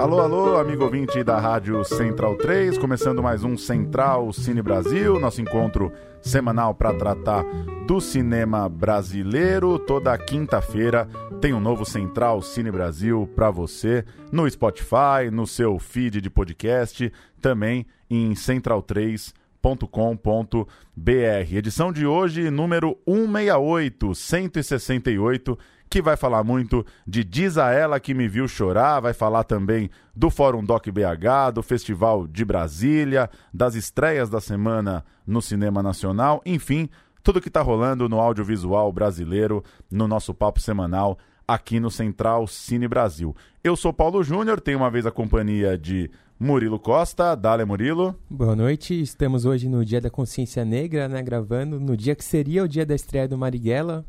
Alô, alô, amigo ouvinte da Rádio Central 3, começando mais um Central Cine Brasil, nosso encontro semanal para tratar do cinema brasileiro. Toda quinta-feira tem um novo Central Cine Brasil para você no Spotify, no seu feed de podcast, também em central3.com.br. Edição de hoje, número 168, 168 que vai falar muito de Diz a Ela Que Me Viu Chorar, vai falar também do Fórum Doc BH, do Festival de Brasília, das estreias da semana no Cinema Nacional, enfim, tudo que está rolando no audiovisual brasileiro, no nosso papo semanal aqui no Central Cine Brasil. Eu sou Paulo Júnior, tenho uma vez a companhia de Murilo Costa. Dale, Murilo. Boa noite. Estamos hoje no Dia da Consciência Negra, né? Gravando no dia que seria o dia da estreia do Marighella,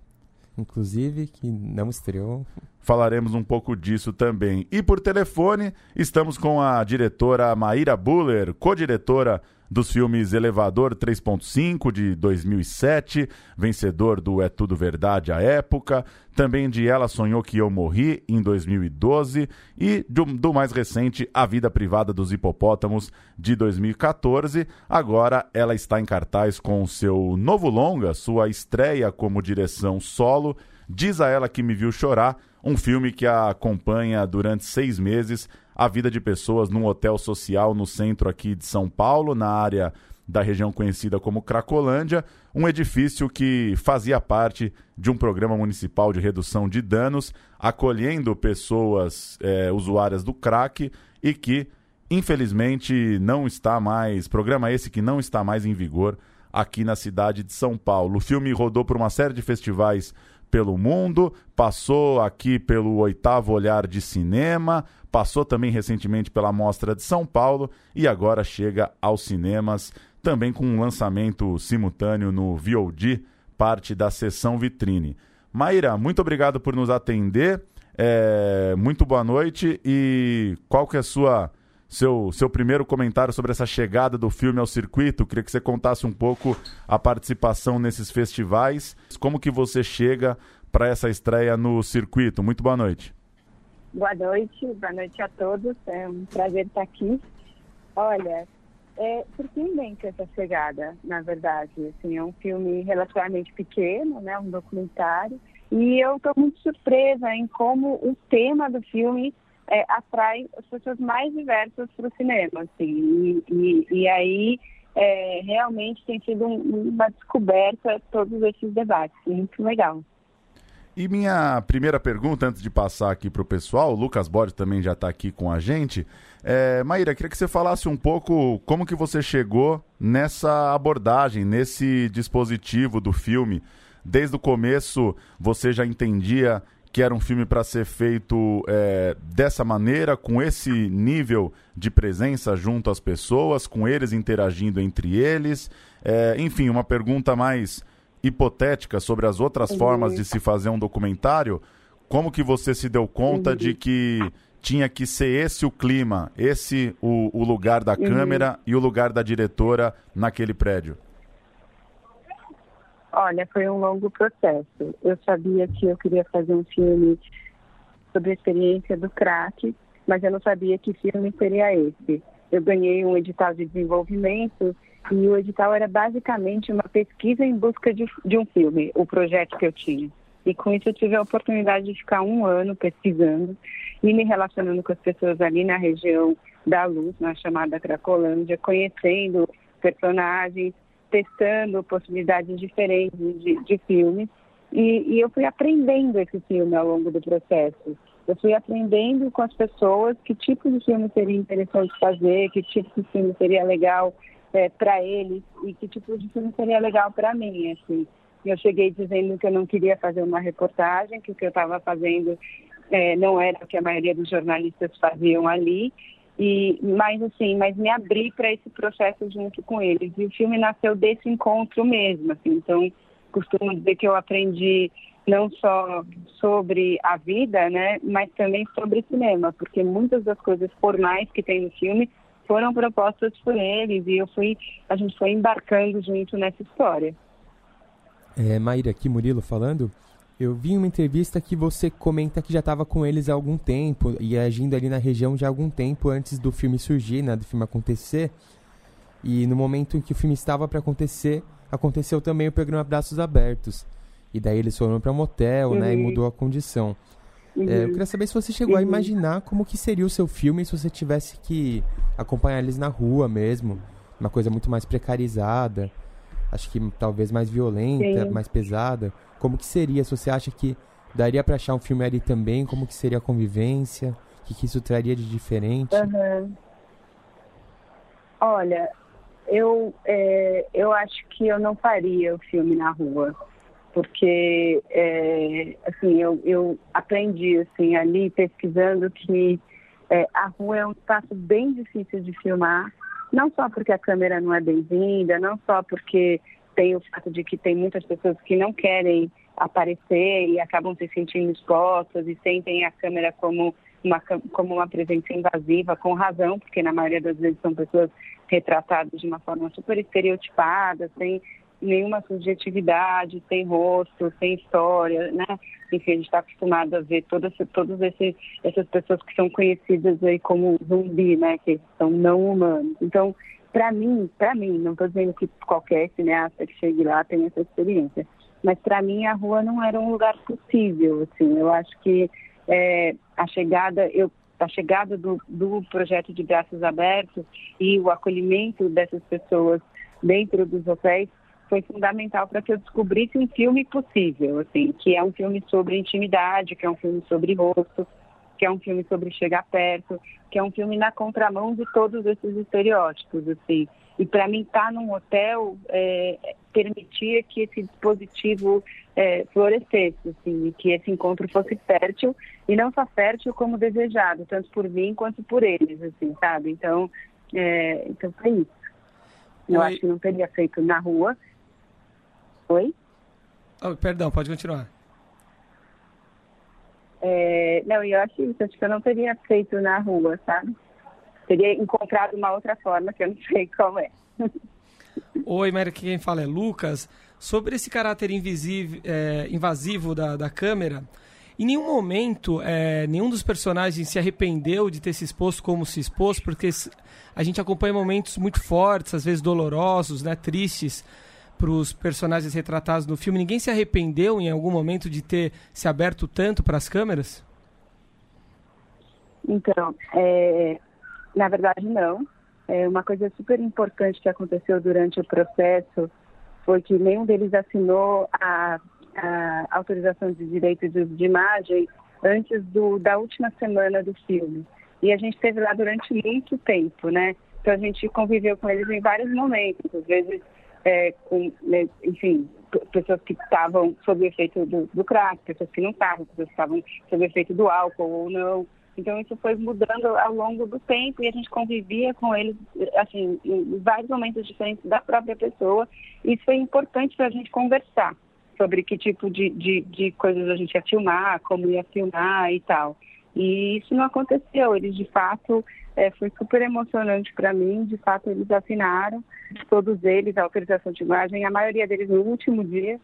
inclusive, que não estreou. Falaremos um pouco disso também. E por telefone, estamos com a diretora Maíra Buller, co-diretora dos filmes Elevador 3.5 de 2007, vencedor do É Tudo Verdade à época, também de Ela Sonhou Que Eu Morri em 2012 e do, do mais recente A Vida Privada dos Hipopótamos de 2014. Agora ela está em cartaz com seu novo longa, sua estreia como direção solo. Diz a ela que me viu chorar, um filme que a acompanha durante seis meses a vida de pessoas num hotel social no centro aqui de São Paulo, na área da região conhecida como Cracolândia, um edifício que fazia parte de um programa municipal de redução de danos, acolhendo pessoas é, usuárias do crack e que, infelizmente, não está mais. Programa esse que não está mais em vigor aqui na cidade de São Paulo. O filme rodou por uma série de festivais pelo mundo, passou aqui pelo oitavo olhar de cinema, passou também recentemente pela Mostra de São Paulo e agora chega aos cinemas, também com um lançamento simultâneo no VOD, parte da sessão vitrine. Maíra, muito obrigado por nos atender. É, muito boa noite e qual que é a sua seu, seu primeiro comentário sobre essa chegada do filme ao circuito. Queria que você contasse um pouco a participação nesses festivais, como que você chega para essa estreia no circuito. Muito boa noite. Boa noite, boa noite a todos. É um prazer estar aqui. Olha, é surpreendente essa chegada, na verdade. Assim, é um filme relativamente pequeno, né, um documentário. E eu estou muito surpresa em como o tema do filme é, atrai as pessoas mais diversas para o cinema, assim, e, e, e aí é, realmente tem sido um, uma descoberta todos esses debates, muito legal. E minha primeira pergunta, antes de passar aqui para o pessoal, o Lucas Borges também já está aqui com a gente. É, Maíra, queria que você falasse um pouco como que você chegou nessa abordagem, nesse dispositivo do filme. Desde o começo você já entendia que era um filme para ser feito é, dessa maneira, com esse nível de presença junto às pessoas, com eles interagindo entre eles. É, enfim, uma pergunta mais hipotética sobre as outras formas de se fazer um documentário. Como que você se deu conta de que tinha que ser esse o clima, esse o, o lugar da câmera e o lugar da diretora naquele prédio? Olha, foi um longo processo. Eu sabia que eu queria fazer um filme sobre a experiência do crack, mas eu não sabia que filme seria esse. Eu ganhei um edital de desenvolvimento e o edital era basicamente uma pesquisa em busca de, de um filme, o projeto que eu tinha. E com isso eu tive a oportunidade de ficar um ano pesquisando e me relacionando com as pessoas ali na região da Luz, na chamada Cracolândia, conhecendo personagens, testando possibilidades diferentes de, de filmes e, e, eu fui aprendendo esse filme ao longo do processo. Eu fui aprendendo com as pessoas que tipo de filme seria interessante fazer, que tipo de filme seria legal é, para eles e que tipo de filme seria legal para mim. Assim. Eu cheguei dizendo que eu não queria fazer uma reportagem, que o que eu estava fazendo é, não era o que a maioria dos jornalistas faziam ali e, mas assim, mas me abri para esse processo junto com eles. E o filme nasceu desse encontro mesmo, assim. Então, costumo dizer que eu aprendi não só sobre a vida, né, mas também sobre cinema, porque muitas das coisas formais que tem no filme foram propostas por eles e eu fui, a gente foi embarcando junto nessa história. É, Maíra, aqui Murilo falando. Eu vi uma entrevista que você comenta que já estava com eles há algum tempo e agindo ali na região já há algum tempo antes do filme surgir, né, do filme acontecer. E no momento em que o filme estava para acontecer, aconteceu também o programa Braços Abertos. E daí eles foram para um motel, uhum. né, e uhum. mudou a condição. Uhum. É, eu queria saber se você chegou uhum. a imaginar como que seria o seu filme se você tivesse que acompanhar eles na rua mesmo, uma coisa muito mais precarizada, acho que talvez mais violenta, Sim. mais pesada. Como que seria? Se você acha que daria para achar um filme ali também, como que seria a convivência? O que, que isso traria de diferente? Uhum. Olha, eu, é, eu acho que eu não faria o filme na rua, porque é, assim eu, eu aprendi assim ali pesquisando que é, a rua é um espaço bem difícil de filmar, não só porque a câmera não é bem-vinda, não só porque tem o fato de que tem muitas pessoas que não querem aparecer e acabam se sentindo expostas e sentem a câmera como uma, como uma presença invasiva, com razão, porque na maioria das vezes são pessoas retratadas de uma forma super estereotipada, sem nenhuma subjetividade, sem rosto, sem história, né? Enfim, a gente está acostumado a ver todas, todas esses, essas pessoas que são conhecidas aí como zumbi, né? Que são não humanos. Então, para mim, para mim, não estou dizendo que qualquer cineasta que chegue lá tenha essa experiência, mas para mim a rua não era um lugar possível, assim. Eu acho que é, a chegada, eu a chegada do, do projeto de braços abertos e o acolhimento dessas pessoas dentro dos hotéis foi fundamental para que eu descobrisse um filme possível, assim, que é um filme sobre intimidade, que é um filme sobre rosto, que é um filme sobre chegar perto, que é um filme na contramão de todos esses estereótipos, assim. E para mim estar tá num hotel é, permitia que esse dispositivo é, florescesse, assim, que esse encontro fosse fértil e não só fértil como desejado, tanto por mim quanto por eles, assim, sabe? Então, é, então foi isso. Eu Oi. acho que não teria feito na rua. Oi? Oh, perdão, pode continuar. É, não, eu acho isso, acho que eu não teria feito na rua, sabe? Teria encontrado uma outra forma que eu não sei qual é. Oi, Mary, quem fala é Lucas. Sobre esse caráter invisível, é, invasivo da, da câmera, em nenhum momento é, nenhum dos personagens se arrependeu de ter se exposto como se expôs, porque a gente acompanha momentos muito fortes, às vezes dolorosos, né, tristes, para os personagens retratados no filme, ninguém se arrependeu em algum momento de ter se aberto tanto para as câmeras? Então, é, na verdade não. É uma coisa super importante que aconteceu durante o processo foi que nenhum deles assinou a, a autorização de direito de, de imagem antes do, da última semana do filme. E a gente esteve lá durante muito tempo, né? Então a gente conviveu com eles em vários momentos. Às vezes é, com, né, enfim, pessoas que estavam sob efeito do, do crack, pessoas que não estavam, pessoas que estavam sob efeito do álcool ou não. Então isso foi mudando ao longo do tempo e a gente convivia com eles, assim, em vários momentos diferentes da própria pessoa. Isso foi importante para a gente conversar sobre que tipo de, de, de coisas a gente ia filmar, como ia filmar e tal. E isso não aconteceu. Eles, de fato, é, foi super emocionante para mim. De fato, eles assinaram, todos eles, a autorização de imagem, a maioria deles no último dia.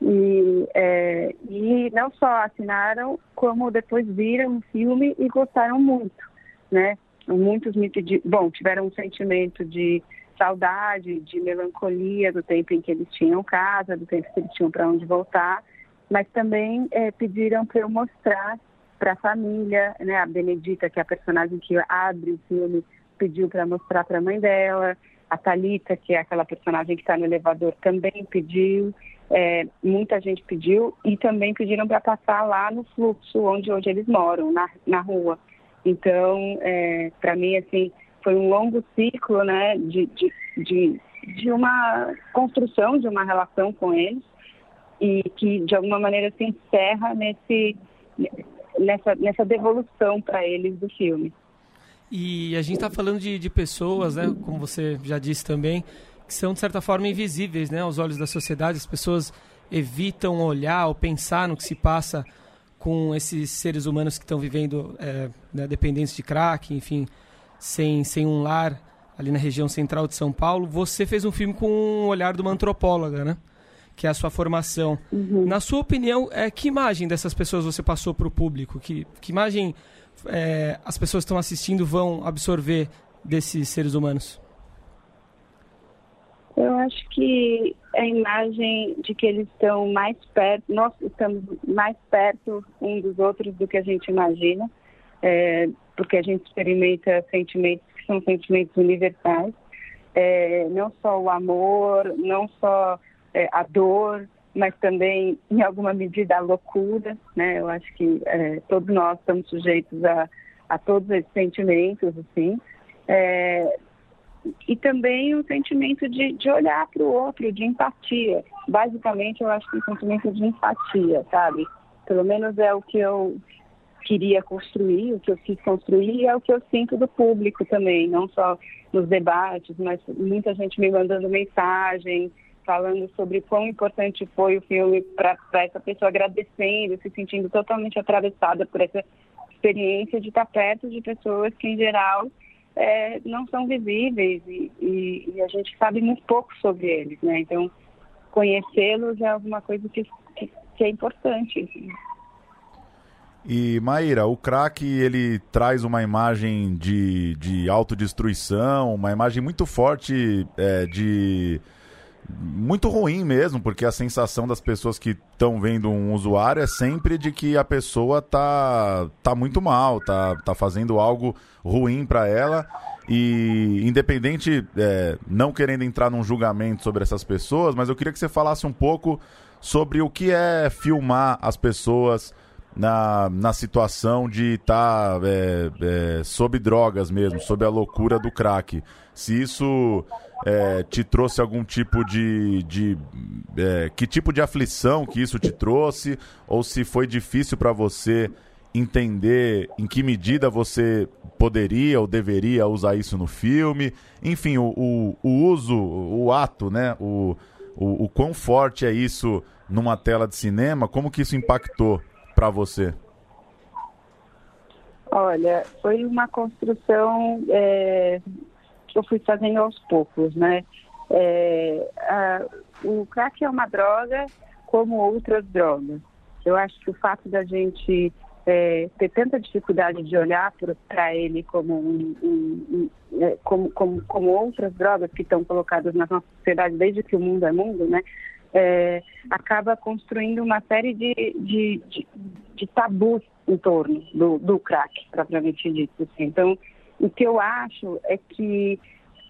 E, é, e não só assinaram, como depois viram o filme e gostaram muito, né? Muitos me pediram, bom, tiveram um sentimento de saudade, de melancolia do tempo em que eles tinham casa, do tempo que eles tinham para onde voltar, mas também é, pediram para eu mostrar para a família, né? A Benedita, que é a personagem que abre o filme, pediu para mostrar para a mãe dela. A Talita, que é aquela personagem que está no elevador, também pediu. É, muita gente pediu e também pediram para passar lá no fluxo, onde hoje eles moram, na, na rua. Então, é, para mim, assim, foi um longo ciclo, né, de, de, de, de uma construção de uma relação com eles e que de alguma maneira se encerra nesse nessa, nessa devolução para eles do filme. E a gente está falando de, de pessoas, né, como você já disse também, que são de certa forma invisíveis, né, aos olhos da sociedade. As pessoas evitam olhar ou pensar no que se passa com esses seres humanos que estão vivendo é, né, dependentes de crack, enfim, sem, sem um lar ali na região central de São Paulo. Você fez um filme com o olhar de uma antropóloga, né? Que é a sua formação. Uhum. Na sua opinião, é, que imagem dessas pessoas você passou para o público? Que, que imagem é, as pessoas que estão assistindo vão absorver desses seres humanos? Eu acho que a imagem de que eles estão mais perto, nós estamos mais perto um dos outros do que a gente imagina, é, porque a gente experimenta sentimentos que são sentimentos universais, é, não só o amor, não só é, a dor, mas também, em alguma medida, a loucura, né? Eu acho que é, todos nós estamos sujeitos a, a todos esses sentimentos, assim. É, e também o sentimento de, de olhar para o outro, de empatia. Basicamente, eu acho que o sentimento de empatia, sabe? Pelo menos é o que eu queria construir, o que eu quis construir, e é o que eu sinto do público também, não só nos debates, mas muita gente me mandando mensagem, falando sobre quão importante foi o filme para essa pessoa, agradecendo, se sentindo totalmente atravessada por essa experiência de estar perto de pessoas que, em geral, é, não são visíveis e, e, e, a gente sabe muito pouco sobre eles, né? Então, conhecê-los é alguma coisa que, que, que é importante. E Maíra, o crack ele traz uma imagem de, de autodestruição, uma imagem muito forte é, de muito ruim mesmo, porque a sensação das pessoas que estão vendo um usuário é sempre de que a pessoa tá, tá muito mal, tá, tá fazendo algo ruim para ela. E independente, é, não querendo entrar num julgamento sobre essas pessoas, mas eu queria que você falasse um pouco sobre o que é filmar as pessoas na, na situação de estar tá, é, é, sob drogas mesmo, sob a loucura do crack. Se isso é, te trouxe algum tipo de. de é, que tipo de aflição que isso te trouxe, ou se foi difícil para você entender em que medida você poderia ou deveria usar isso no filme. Enfim, o, o, o uso, o ato, né? O, o, o quão forte é isso numa tela de cinema, como que isso impactou para você? Olha, foi uma construção é, eu fui fazendo aos poucos, né? É, a, o crack é uma droga como outras drogas. Eu acho que o fato da gente é, ter tanta dificuldade de olhar para ele como, um, um, um, é, como, como, como outras drogas que estão colocadas na nossa sociedade desde que o mundo é mundo, né? é, acaba construindo uma série de, de, de, de tabus em torno do, do crack, propriamente dito. Assim. Então, o que eu acho é que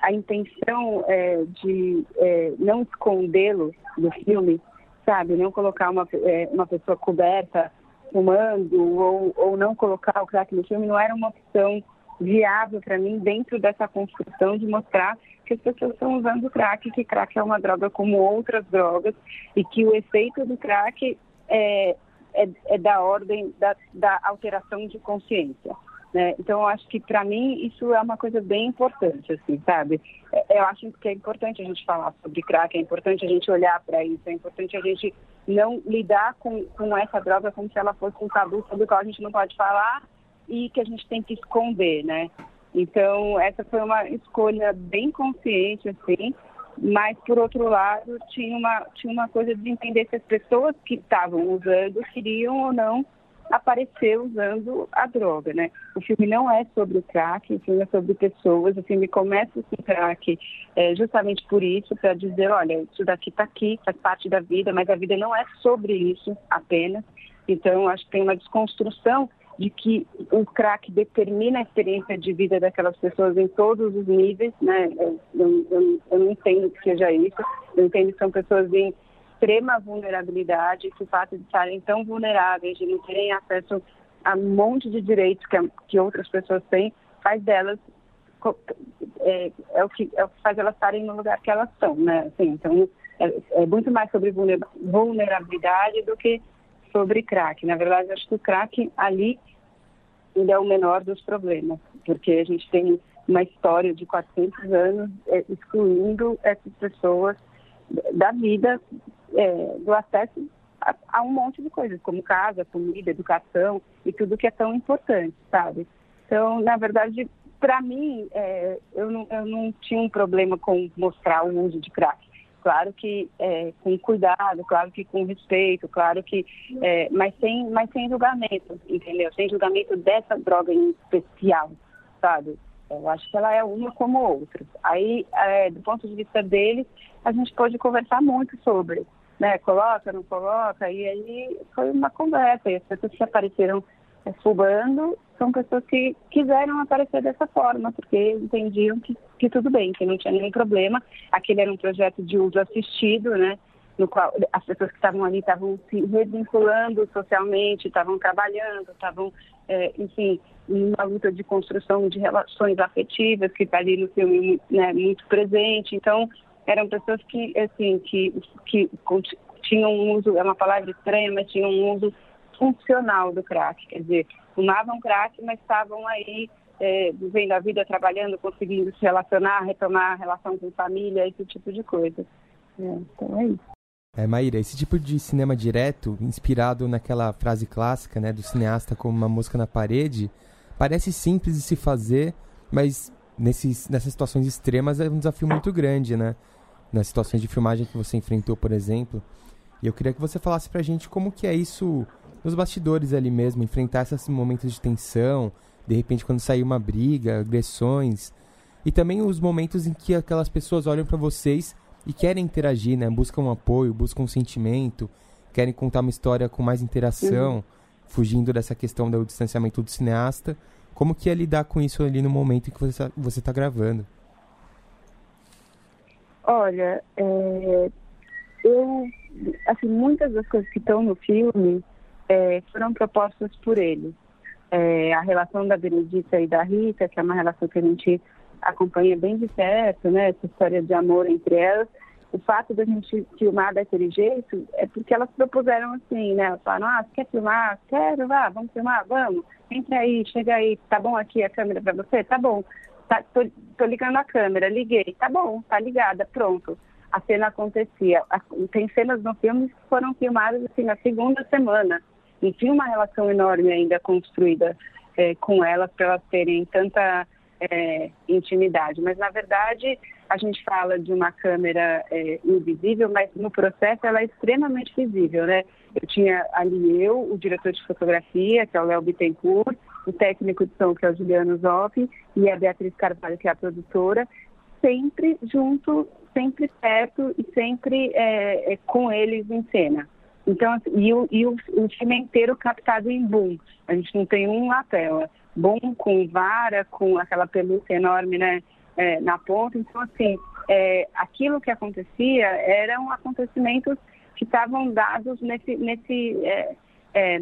a intenção é, de é, não escondê-lo do filme, sabe, não colocar uma, é, uma pessoa coberta fumando ou, ou não colocar o crack no filme não era uma opção viável para mim dentro dessa construção de mostrar que as pessoas estão usando crack, que crack é uma droga como outras drogas e que o efeito do crack é, é, é da ordem da, da, alteração de consciência. Né? Então, acho que para mim isso é uma coisa bem importante, assim, sabe? É, eu acho que é importante a gente falar sobre crack, é importante a gente olhar para isso, é importante a gente não lidar com, com essa droga como se ela fosse um tabu sobre o qual a gente não pode falar e que a gente tem que esconder, né? Então, essa foi uma escolha bem consciente, assim, mas, por outro lado, tinha uma, tinha uma coisa de entender se as pessoas que estavam usando queriam ou não aparecer usando a droga, né? O filme não é sobre o crack, o filme é sobre pessoas, o filme começa com o crack é, justamente por isso, para dizer, olha, isso daqui está aqui, faz parte da vida, mas a vida não é sobre isso apenas. Então, acho que tem uma desconstrução de que o crack determina a experiência de vida daquelas pessoas em todos os níveis, né? Eu, eu, eu não entendo que seja isso. Eu entendo que são pessoas em extrema vulnerabilidade, o fato de estarem tão vulneráveis, de não terem acesso a um monte de direitos que, que outras pessoas têm, faz delas é, é, o que, é o que faz elas estarem no lugar que elas estão, né? Assim, então, é, é muito mais sobre vulnerabilidade do que sobre crack. Na verdade, acho que o crack ali ainda é o menor dos problemas, porque a gente tem uma história de 400 anos é, excluindo essas pessoas da vida é, do acesso a, a, um monte de coisas, como casa, comida, educação e tudo que é tão importante, sabe? Então, na verdade, para mim, é, eu, não, eu não tinha um problema com mostrar o uso de crack. Claro que é, com cuidado, claro que com respeito, claro que, é, mas sem, mas sem julgamento, entendeu? Sem julgamento dessa droga em especial, sabe? Eu acho que ela é uma como outras. Aí, é, do ponto de vista deles, a gente pode conversar muito sobre, né? Coloca, não coloca, e aí foi uma conversa. E as pessoas que apareceram é, fubando são pessoas que quiseram aparecer dessa forma, porque entendiam que, que tudo bem, que não tinha nenhum problema. Aquele era um projeto de uso assistido, né? no qual as pessoas que estavam ali estavam se revinculando socialmente, estavam trabalhando, estavam, é, enfim, uma luta de construção de relações afetivas que está ali no filme né, muito presente. Então, eram pessoas que, assim, que, que tinham um uso, é uma palavra estranha, mas tinham um uso funcional do crack, quer dizer, fumavam crack, mas estavam aí é, vivendo a vida, trabalhando, conseguindo se relacionar, retomar a relação com família, esse tipo de coisa. É, então é isso. É, Maíra, esse tipo de cinema direto, inspirado naquela frase clássica né, do cineasta como uma mosca na parede, parece simples de se fazer, mas nesses, nessas situações extremas é um desafio muito grande, né? Nas situações de filmagem que você enfrentou, por exemplo. E eu queria que você falasse pra gente como que é isso nos bastidores ali mesmo, enfrentar esses momentos de tensão, de repente quando sair uma briga, agressões, e também os momentos em que aquelas pessoas olham para vocês e querem interagir, né? Buscam um apoio, buscam um sentimento, querem contar uma história com mais interação, uhum. fugindo dessa questão do distanciamento do cineasta. Como que é lidar com isso ali no momento em que você está tá gravando? Olha, é, eu, assim, muitas das coisas que estão no filme é, foram propostas por ele. É, a relação da Benedita e da Rita, que é uma relação que a gente acompanha bem de perto, né, essa história de amor entre elas, o fato da gente filmar daquele jeito é porque elas propuseram assim, né? Elas falaram, ah, quer filmar? Quero, vá, vamos filmar, vamos. Entra aí, chega aí, tá bom aqui a câmera para você? Tá bom. Tá, tô, tô, ligando a câmera, liguei. Tá bom, tá ligada, pronto. A cena acontecia. Tem cenas no filme que foram filmadas assim na segunda semana. E tinha uma relação enorme ainda construída é, com elas para elas terem tanta é, intimidade. Mas, na verdade, a gente fala de uma câmera é, invisível, mas no processo ela é extremamente visível, né? Eu tinha ali eu, o diretor de fotografia, que é o Léo Bittencourt, o técnico de som, que é o Juliano Zoppi, e a Beatriz Carvalho, que é a produtora, sempre junto, sempre perto e sempre é, é, com eles em cena. Então, assim, e, o, e o, o filme inteiro captado em boom. A gente não tem um na tela bom com vara, com aquela pelúcia enorme né, é, na ponta. Então, assim, é, aquilo que acontecia eram acontecimentos que estavam dados nesse, nesse, é, é,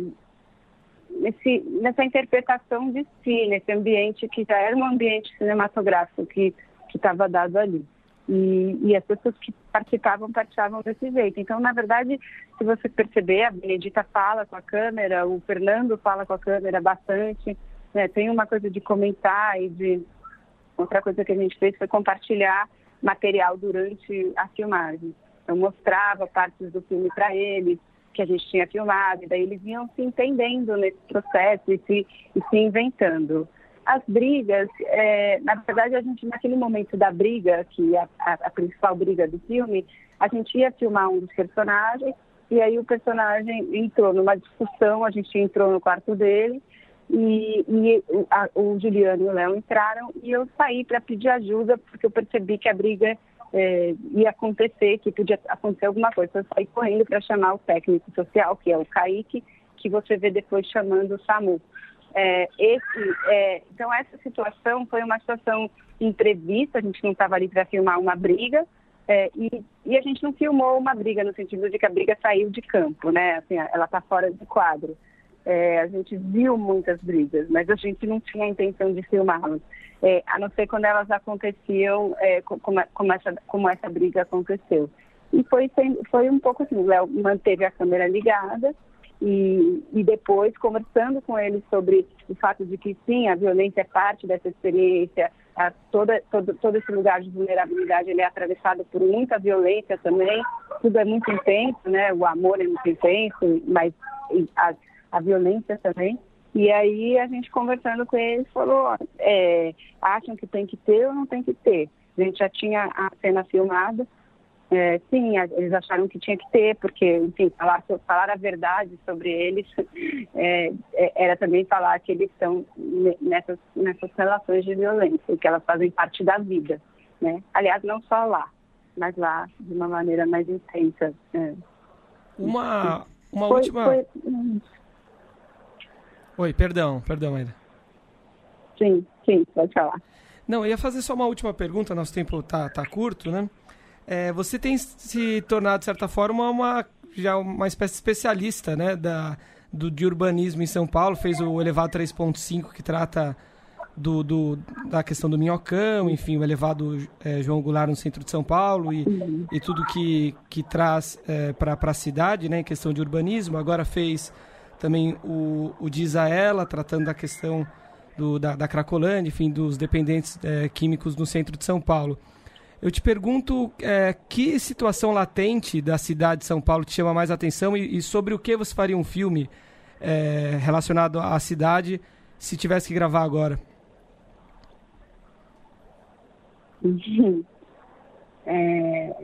nesse, nessa interpretação de si, nesse ambiente que já era um ambiente cinematográfico que estava dado ali. E, e, as pessoas que participavam, participavam desse jeito. Então, na verdade, se você perceber, a Benedita fala com a câmera, o Fernando fala com a câmera bastante, né? Tem uma coisa de comentar e de. Outra coisa que a gente fez foi compartilhar material durante a filmagem. Eu mostrava partes do filme para eles, que a gente tinha filmado, e daí eles iam se entendendo nesse processo e se, e se inventando. As brigas, é, na verdade, a gente, naquele momento da briga, que é a, a, principal briga do filme, a gente ia filmar um dos personagens, e aí o personagem entrou numa discussão, a gente entrou no quarto dele, e, e a, o Juliano e o Léo entraram e eu saí para pedir ajuda porque eu percebi que a briga é, ia acontecer, que podia acontecer alguma coisa. Eu saí correndo para chamar o técnico social, que é o Kaique, que você vê depois chamando o SAMU. É, esse, é, então, essa situação foi uma situação imprevista, a gente não estava ali para filmar uma briga, é, e, e, a gente não filmou uma briga no sentido de que a briga saiu de campo, né? Assim, ela está fora de quadro. É, a gente viu muitas brigas, mas a gente não tinha a intenção de filmá-las, é, a não ser quando elas aconteciam, é, como, como, essa, como essa briga aconteceu. E foi, foi um pouco assim, o Léo manteve a câmera ligada e, e depois, conversando com ele sobre o fato de que sim, a violência é parte dessa experiência, a, toda, todo, todo esse lugar de vulnerabilidade ele é atravessado por muita violência também. Tudo é muito intenso, né? O amor é muito intenso, mas a, a violência também. E aí a gente conversando com eles falou, é, acham que tem que ter ou não tem que ter? A gente já tinha a cena filmada, é, sim, eles acharam que tinha que ter, porque, enfim, falar, falar a verdade sobre eles é, é, era também falar que eles estão nessas, nessas relações de violência, que elas fazem parte da vida, né? Aliás, não só lá, mas lá de uma maneira mais intensa. É. Uma, uma foi, última... Foi... Oi, perdão, perdão ainda. Sim, sim, pode falar. Não, eu ia fazer só uma última pergunta, nosso tempo tá, tá curto, né? É, você tem se tornado, de certa forma, uma, já uma espécie de especialista né, da, do, de urbanismo em São Paulo, fez o elevado 3.5 que trata do, do, da questão do minhocão, enfim, o elevado é, João Goulart no centro de São Paulo e, e tudo que, que traz é, para a cidade, né, em questão de urbanismo. Agora fez também o, o Diz a Ela, tratando da questão do, da, da Cracolândia, enfim, dos dependentes é, químicos no centro de São Paulo. Eu te pergunto é, que situação latente da cidade de São Paulo te chama mais atenção e, e sobre o que você faria um filme é, relacionado à cidade se tivesse que gravar agora? É,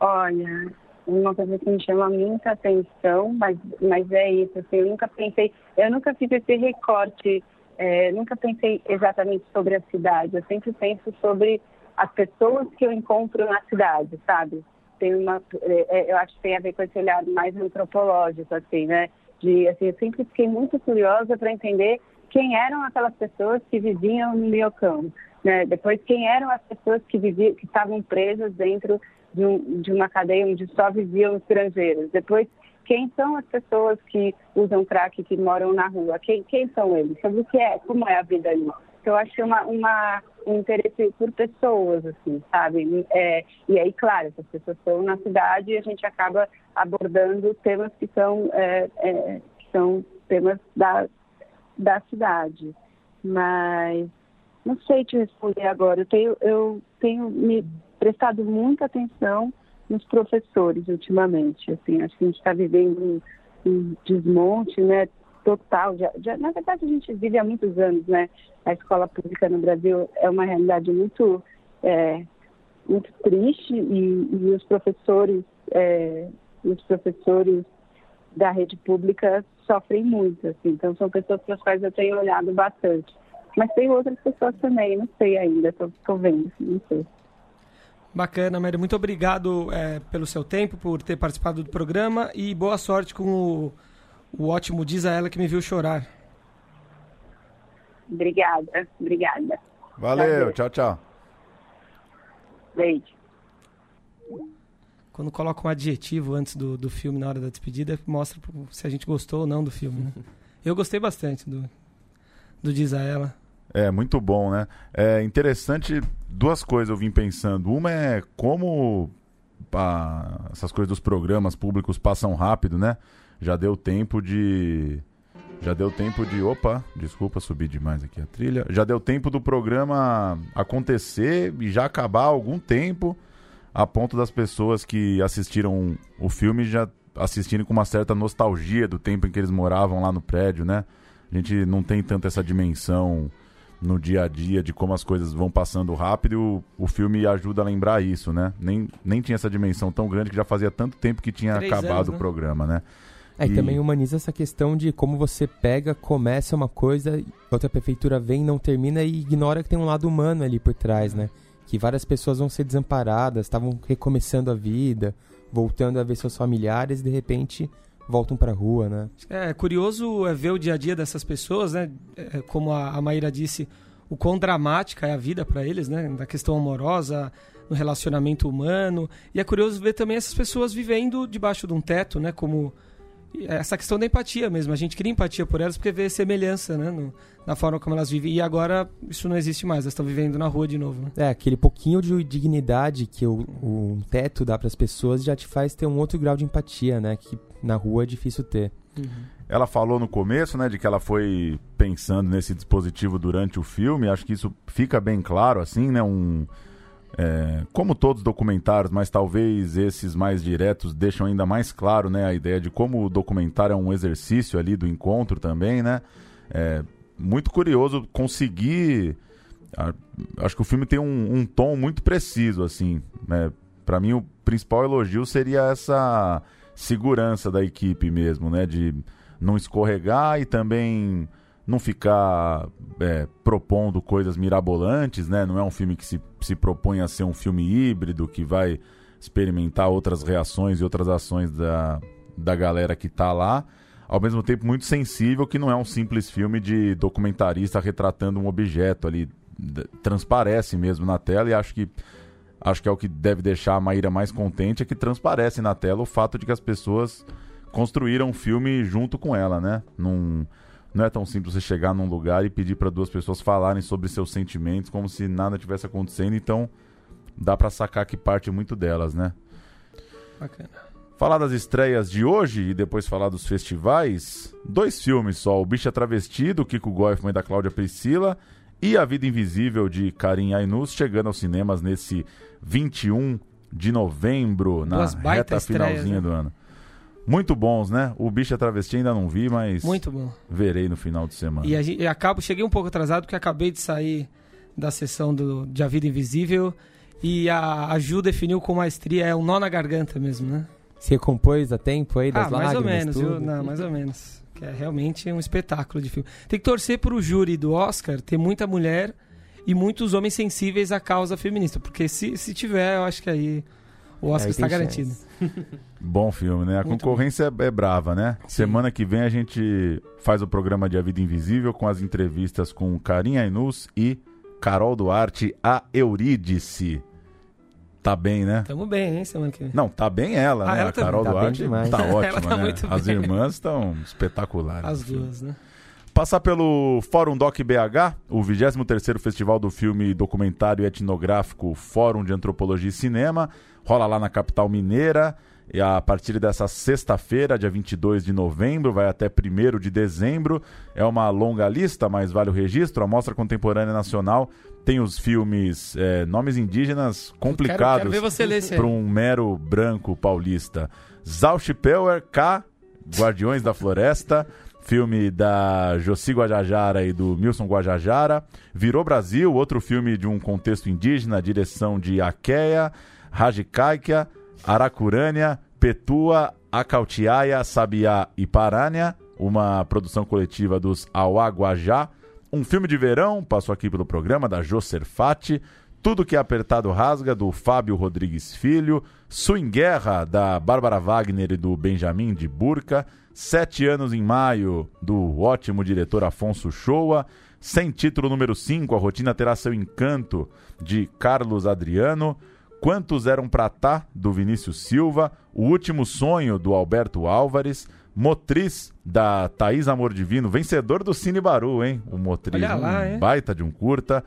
olha, uma coisa que me chama muita atenção, mas, mas é isso, assim, eu nunca pensei, eu nunca fiz esse recorte, é, nunca pensei exatamente sobre a cidade, eu sempre penso sobre as pessoas que eu encontro na cidade, sabe? Tem uma, é, é, eu acho que tem a ver com esse olhar mais antropológico, assim, né? De, assim, eu sempre fiquei muito curiosa para entender quem eram aquelas pessoas que viviam no Miocão, né? Depois, quem eram as pessoas que viviam, que estavam presas dentro de, um, de uma cadeia onde só viviam estrangeiros. Depois, quem são as pessoas que usam crack, que moram na rua? Quem, quem são eles? Sobre o que é? Como é a vida ali? Então, eu é uma, uma, um interesse por pessoas, assim, sabe? É, e aí, claro, essas pessoas estão na cidade e a gente acaba abordando temas que são, é, é, que são temas da, da cidade. Mas não sei te responder agora. Eu tenho, eu tenho me prestado muita atenção nos professores ultimamente. Assim, acho que a gente está vivendo um, um desmonte, né? total. Já, já, na verdade, a gente vive há muitos anos, né? A escola pública no Brasil é uma realidade muito, é, muito triste e, e os professores, é, os professores da rede pública sofrem muito, assim. Então, são pessoas para as quais eu tenho olhado bastante. Mas tem outras pessoas também, não sei ainda, estou vendo, não sei. Bacana, Mary. Muito obrigado é, pelo seu tempo, por ter participado do programa e boa sorte com o o ótimo diz a ela que me viu chorar. Obrigada, obrigada. Valeu, tchau, tchau. Beijo. Quando coloca um adjetivo antes do, do filme, na hora da despedida, mostra se a gente gostou ou não do filme. Né? Eu gostei bastante do, do Diz a Ela. É, muito bom, né? É interessante, duas coisas eu vim pensando. Uma é como a, essas coisas dos programas públicos passam rápido, né? já deu tempo de. Já deu tempo de. Opa, desculpa, subir demais aqui a trilha. Já deu tempo do programa acontecer e já acabar algum tempo, a ponto das pessoas que assistiram o filme já assistirem com uma certa nostalgia do tempo em que eles moravam lá no prédio, né? A gente não tem tanto essa dimensão no dia a dia de como as coisas vão passando rápido e o, o filme ajuda a lembrar isso, né? Nem, nem tinha essa dimensão tão grande que já fazia tanto tempo que tinha Três acabado anos, né? o programa, né? É, e... também humaniza essa questão de como você pega, começa uma coisa, outra prefeitura vem, não termina e ignora que tem um lado humano ali por trás, né? Que várias pessoas vão ser desamparadas, estavam recomeçando a vida, voltando a ver seus familiares e de repente voltam para a rua, né? É curioso é ver o dia a dia dessas pessoas, né? É, como a, a Maíra disse, o quão dramática é a vida para eles, né? Da questão amorosa, no relacionamento humano. E é curioso ver também essas pessoas vivendo debaixo de um teto, né? Como essa questão da empatia mesmo. A gente cria empatia por elas porque vê semelhança, né? No, na forma como elas vivem. E agora isso não existe mais. Elas estão vivendo na rua de novo. Né? É, aquele pouquinho de dignidade que o, o teto dá para as pessoas já te faz ter um outro grau de empatia, né? Que na rua é difícil ter. Uhum. Ela falou no começo, né, de que ela foi pensando nesse dispositivo durante o filme. Acho que isso fica bem claro, assim, né? Um, é, como todos os documentários, mas talvez esses mais diretos deixam ainda mais claro, né, a ideia de como o documentário é um exercício ali do encontro também, né? É muito curioso conseguir. Acho que o filme tem um, um tom muito preciso, assim, né? Para mim o principal elogio seria essa segurança da equipe mesmo, né? De não escorregar e também não ficar é, propondo coisas mirabolantes, né? Não é um filme que se, se propõe a ser um filme híbrido, que vai experimentar outras reações e outras ações da, da galera que está lá. Ao mesmo tempo, muito sensível, que não é um simples filme de documentarista retratando um objeto ali. Transparece mesmo na tela e acho que acho que é o que deve deixar a Maíra mais contente, é que transparece na tela o fato de que as pessoas construíram um filme junto com ela, né? Num, não é tão simples você chegar num lugar e pedir para duas pessoas falarem sobre seus sentimentos como se nada tivesse acontecendo, então dá para sacar que parte muito delas, né? Bacana. Falar das estreias de hoje e depois falar dos festivais, dois filmes só, O Bicho é Travesti, do Kiko Goifman e da Cláudia Priscila, e A Vida Invisível, de Karim Ainus, chegando aos cinemas nesse 21 de novembro, na reta finalzinha né? do ano. Muito bons, né? O Bicho é Travesti ainda não vi, mas. Muito bom. Verei no final de semana. E a gente, acabo, cheguei um pouco atrasado porque acabei de sair da sessão do, de A Vida Invisível e a, a Ju definiu com maestria, é um nó na garganta mesmo, né? Você compôs a tempo aí das ah, mais ou menos, viu? Não, mais ou menos. Que é realmente um espetáculo de filme. Tem que torcer pro júri do Oscar ter muita mulher e muitos homens sensíveis à causa feminista. Porque se, se tiver, eu acho que aí o Oscar está garantido. Bom filme, né? A Muito concorrência é, é, brava, né? Sim. Semana que vem a gente faz o programa de A Vida Invisível com as entrevistas com Karim Ainus e Carol Duarte, a Eurídice. Tá bem, né? Tamo bem, hein, semana que vem. Não, tá bem ela, ah, né? Ela a Carol tá Duarte tá ótima, tá né? As irmãs estão espetaculares. As duas, né? Passar pelo Fórum Doc BH, o 23º Festival do Filme Documentário Etnográfico Fórum de Antropologia e Cinema rola lá na capital mineira. E a partir dessa sexta-feira, dia 22 de novembro, vai até 1 de dezembro. É uma longa lista, mas vale o registro. A Mostra Contemporânea Nacional tem os filmes é, nomes indígenas complicados para um mero branco paulista. Zauchipelwer K, Guardiões da Floresta, filme da Josi Guajajara e do Milson Guajajara. Virou Brasil, outro filme de um contexto indígena, direção de Aqueia. Rajikaikia, Aracurânia, Petua, Acautiaia, Sabiá e Parânia, uma produção coletiva dos Auaguajá. Um filme de verão, passou aqui pelo programa, da Joserfati. Tudo que é apertado rasga, do Fábio Rodrigues Filho. Swing Guerra, da Bárbara Wagner e do Benjamin de Burca. Sete anos em maio, do ótimo diretor Afonso Shoa. Sem título número 5, A Rotina Terá Seu Encanto, de Carlos Adriano. Quantos eram pra tá, do Vinícius Silva, O Último Sonho, do Alberto Álvares, Motriz, da Thaís Amor Divino, vencedor do Cine Baru, hein? O Motriz, Olha lá, um hein? baita de um curta.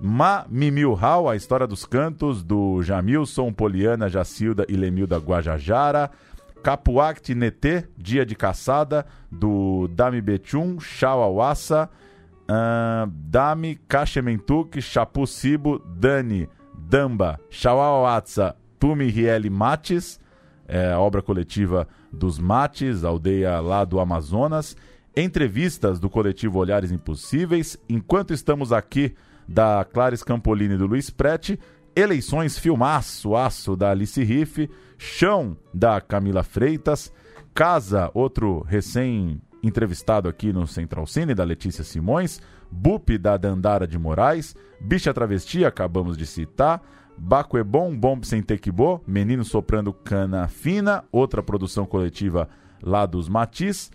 Ma Mimilhau, a história dos cantos, do Jamilson, Poliana, Jacilda e Lemilda Guajajara. Capuact Netê, Dia de Caçada, do Dami Bechum, Chauawassa. Uh, Dami Cachementuk, Chapu Sibo, Dani, Damba, Chauauatsa, Tumi Rieli Mates, é, obra coletiva dos Mates, aldeia lá do Amazonas. Entrevistas do coletivo Olhares Impossíveis. Enquanto estamos aqui, da Clarice Campolini e do Luiz Prete. Eleições Filmaço, Aço, da Alice Riff. Chão, da Camila Freitas. Casa, outro recém-entrevistado aqui no Central Cine, da Letícia Simões. Bup, da Dandara de Moraes. Bicha Travesti, acabamos de citar. Baco é bom, Bomb sem tequibô, Menino soprando cana fina, outra produção coletiva lá dos Matiz.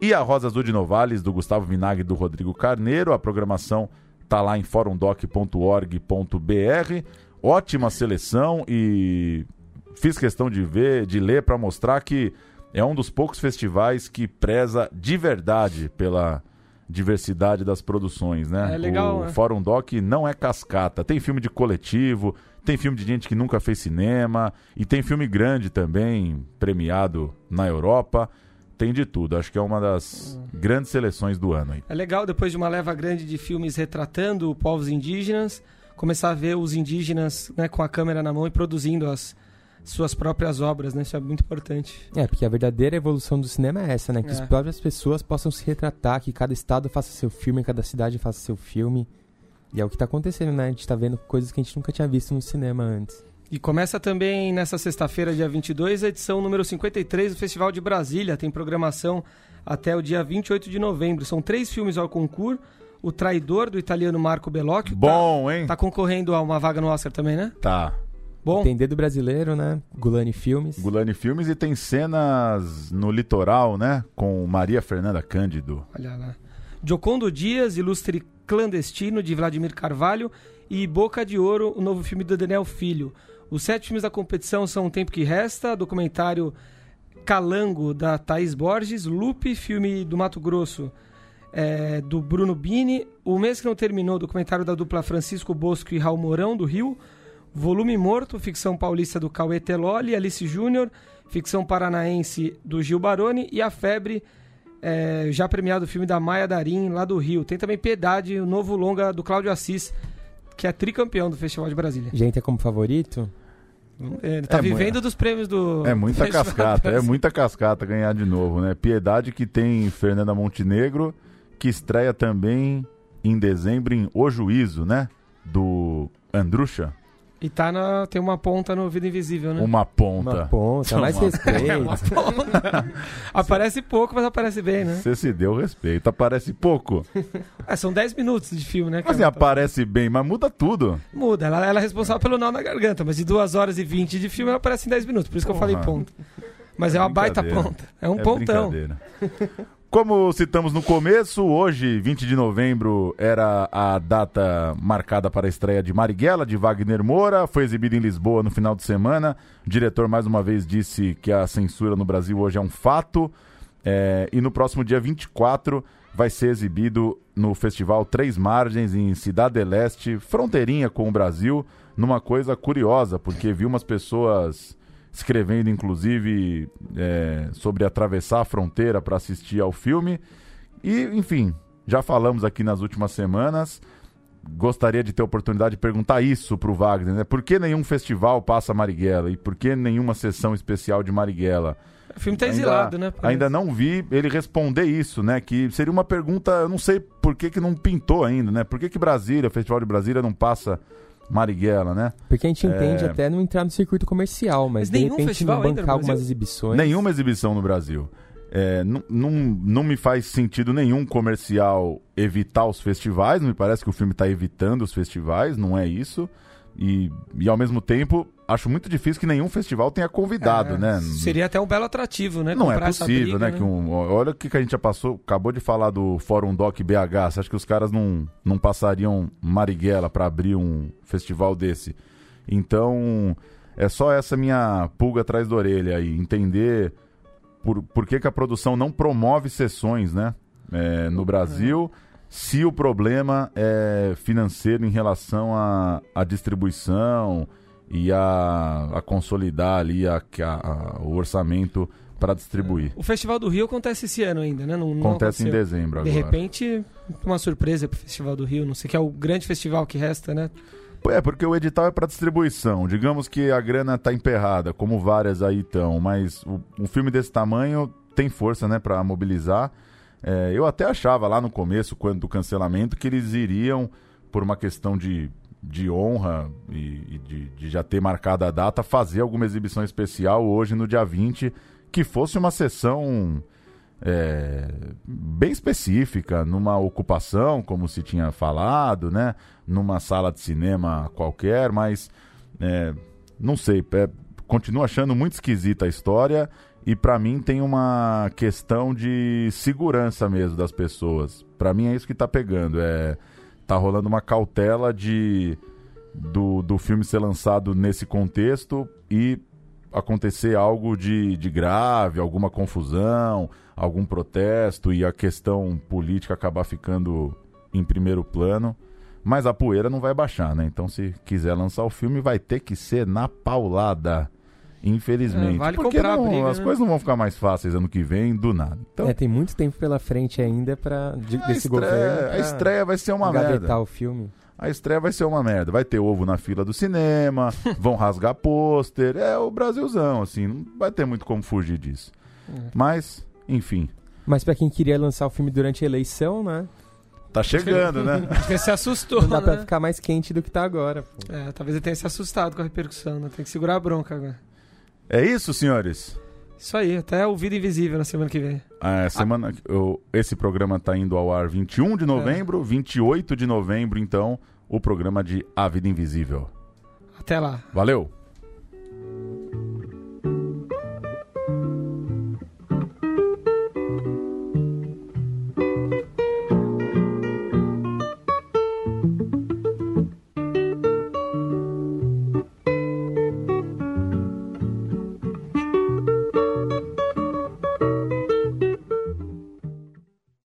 E a Rosa Azul de Novales, do Gustavo Vinagre e do Rodrigo Carneiro. A programação tá lá em forumdoc.org.br. Ótima seleção e fiz questão de ver, de ler para mostrar que é um dos poucos festivais que preza de verdade pela diversidade das produções, né? É legal, o né? Fórum Doc não é cascata. Tem filme de coletivo, tem filme de gente que nunca fez cinema e tem filme grande também, premiado na Europa. Tem de tudo. Acho que é uma das grandes seleções do ano aí. É legal, depois de uma leva grande de filmes retratando povos indígenas, começar a ver os indígenas né, com a câmera na mão e produzindo as suas próprias obras, né? Isso é muito importante. É, porque a verdadeira evolução do cinema é essa, né? Que É. as próprias pessoas possam se retratar, que cada estado faça seu filme, cada cidade faça seu filme. E é o que tá acontecendo, né? A gente tá vendo coisas que a gente nunca tinha visto no cinema antes. E começa também nessa sexta-feira, dia 22, a edição número 53 do Festival de Brasília. Tem programação até o dia 28 de novembro. São três filmes ao concurso. O Traidor, do italiano Marco Bellocchio. Bom, hein? Tá, tá concorrendo a uma vaga no Oscar também, né? Tá. Bom, Tem dedo brasileiro, né? Gulani Filmes. Gulani Filmes e tem cenas no litoral, né? Com Maria Fernanda Cândido. olha lá. Giocondo Dias, Ilustre Clandestino, de Vladimir Carvalho. E Boca de Ouro, o novo filme do Daniel Filho. Os sete filmes da competição são O Tempo que Resta, documentário Calango, da Thaís Borges, Lupe, filme do Mato Grosso, é, do Bruno Bini, O Mês que Não Terminou, documentário da dupla Francisco Bosco e Raul Mourão, do Rio, Volume Morto, ficção paulista do Cauê Teloli, Alice Júnior, ficção paranaense do Gil Baroni e A Febre, é, já premiado filme da Maia Darim, lá do Rio. Tem também Piedade, o novo longa do Cláudio Assis, que é tricampeão do Festival de Brasília. Gente, é como favorito? Ele tá É vivendo dos prêmios do É muita Festival de cascata, é muita cascata ganhar de novo, né? Piedade que tem Fernanda Montenegro, que estreia também em dezembro em O Juízo, né? Do Andrucha. E tá na, tem uma ponta no Vida Invisível, né? Uma ponta. Uma ponta, mais Uma respeito. Aparece pouco, mas aparece bem, né? Você se deu respeito. Aparece pouco. É, são 10 minutos de filme, né? Mas assim, aparece bem, mas muda tudo. Muda, ela, ela é responsável pelo nó na garganta, mas de 2 horas e 20 de filme ela aparece em 10 minutos, por isso que eu Porra. falei ponta. Mas é, É uma baita ponta. É um é pontão. Como citamos no começo, hoje, 20 de novembro, era a data marcada para a estreia de Marighella, de Wagner Moura. Foi exibido em Lisboa no final de semana. O diretor, mais uma vez, disse que a censura no Brasil hoje é um fato. É, e no próximo dia 24 vai ser exibido no Festival Três Margens, em Cidade Leste, fronteirinha com o Brasil, numa coisa curiosa, porque vi umas pessoas escrevendo, inclusive, é, sobre atravessar a fronteira para assistir ao filme. E, enfim, já falamos aqui nas últimas semanas. Gostaria de ter a oportunidade de perguntar isso pro Wagner, né? Por que nenhum festival passa Marighella? E por que nenhuma sessão especial de Marighella? O filme tá Ainda- exilado, né? parece. Ainda não vi ele responder isso, né? Que seria uma pergunta, eu não sei por que, que não pintou ainda, né? Por que, que Brasília, o Festival de Brasília, não passa Marighella, né? Porque a gente entende É. até não entrar no circuito comercial, mas, Mas de nenhum repente festival não bancar algumas exibições. Nenhuma exibição no Brasil. É, não, não, não me faz sentido nenhum comercial evitar os festivais, não me parece que o filme está evitando os festivais, não é isso. E, e ao mesmo tempo, acho muito difícil que nenhum festival tenha convidado, É, né? Seria até um belo atrativo, né? Não é possível, briga, né? Que um, olha o que, que a gente já passou, acabou de falar do Fórum Doc BH. Você acha que os caras não, não passariam Marighella para abrir um festival desse? Então, é só essa minha pulga atrás da orelha aí, entender por, por que, que a produção não promove sessões, né? É, no Brasil, se o problema é financeiro em relação à à distribuição e a, a consolidar ali a, a- a- o orçamento para distribuir. O Festival do Rio acontece esse ano ainda, né? Não, não Acontece em aconteceu. dezembro De agora. repente, uma surpresa pro Festival do Rio. Não sei que é o grande festival que resta, né? É, porque o edital é para distribuição. Digamos que a grana tá emperrada, como várias aí estão, mas o- um filme desse tamanho tem força, né, para mobilizar. É, eu até achava lá no começo, quando do cancelamento, que eles iriam, por uma questão de, de honra e, e de, de já ter marcado a data, fazer alguma exibição especial hoje, no dia 20, que fosse uma sessão é, bem específica, numa ocupação, como se tinha falado, né? Numa sala de cinema qualquer, mas é, não sei, é, continuo achando muito esquisita a história e pra mim tem uma questão de segurança mesmo das pessoas. Pra mim é isso que tá pegando, é tá rolando uma cautela de do, do filme ser lançado nesse contexto e acontecer algo de, de grave, alguma confusão, algum protesto e a questão política acabar ficando em primeiro plano. Mas a poeira não vai baixar, né? Então, se quiser lançar o filme, vai ter que ser na paulada. Infelizmente. É, vale Porque comprar a não- briga, as né? coisas não vão ficar mais fáceis ano que vem, do nada. Então, É, tem muito tempo pela frente ainda pra, de- a, desse estreia, governo. a pra estreia vai ser uma merda. o filme. A estreia vai ser uma merda. Vai ter ovo na fila do cinema, vão rasgar pôster. É o Brasilzão, assim. Não vai ter muito como fugir disso. É. Mas, enfim. Mas pra quem queria lançar o filme durante a eleição, né? Tá chegando, né? Acho que ele se assustou, Não dá pra né? ficar mais quente do que tá agora. Pô. É, talvez ele tenha se assustado com a repercussão, né? Tem que segurar a bronca agora. É isso, senhores? Isso aí, até o Vida Invisível na semana que vem. A semana, eu- esse programa tá indo ao ar 21 de novembro, 28 de novembro, então, o programa de A Vida Invisível. Até lá. Valeu!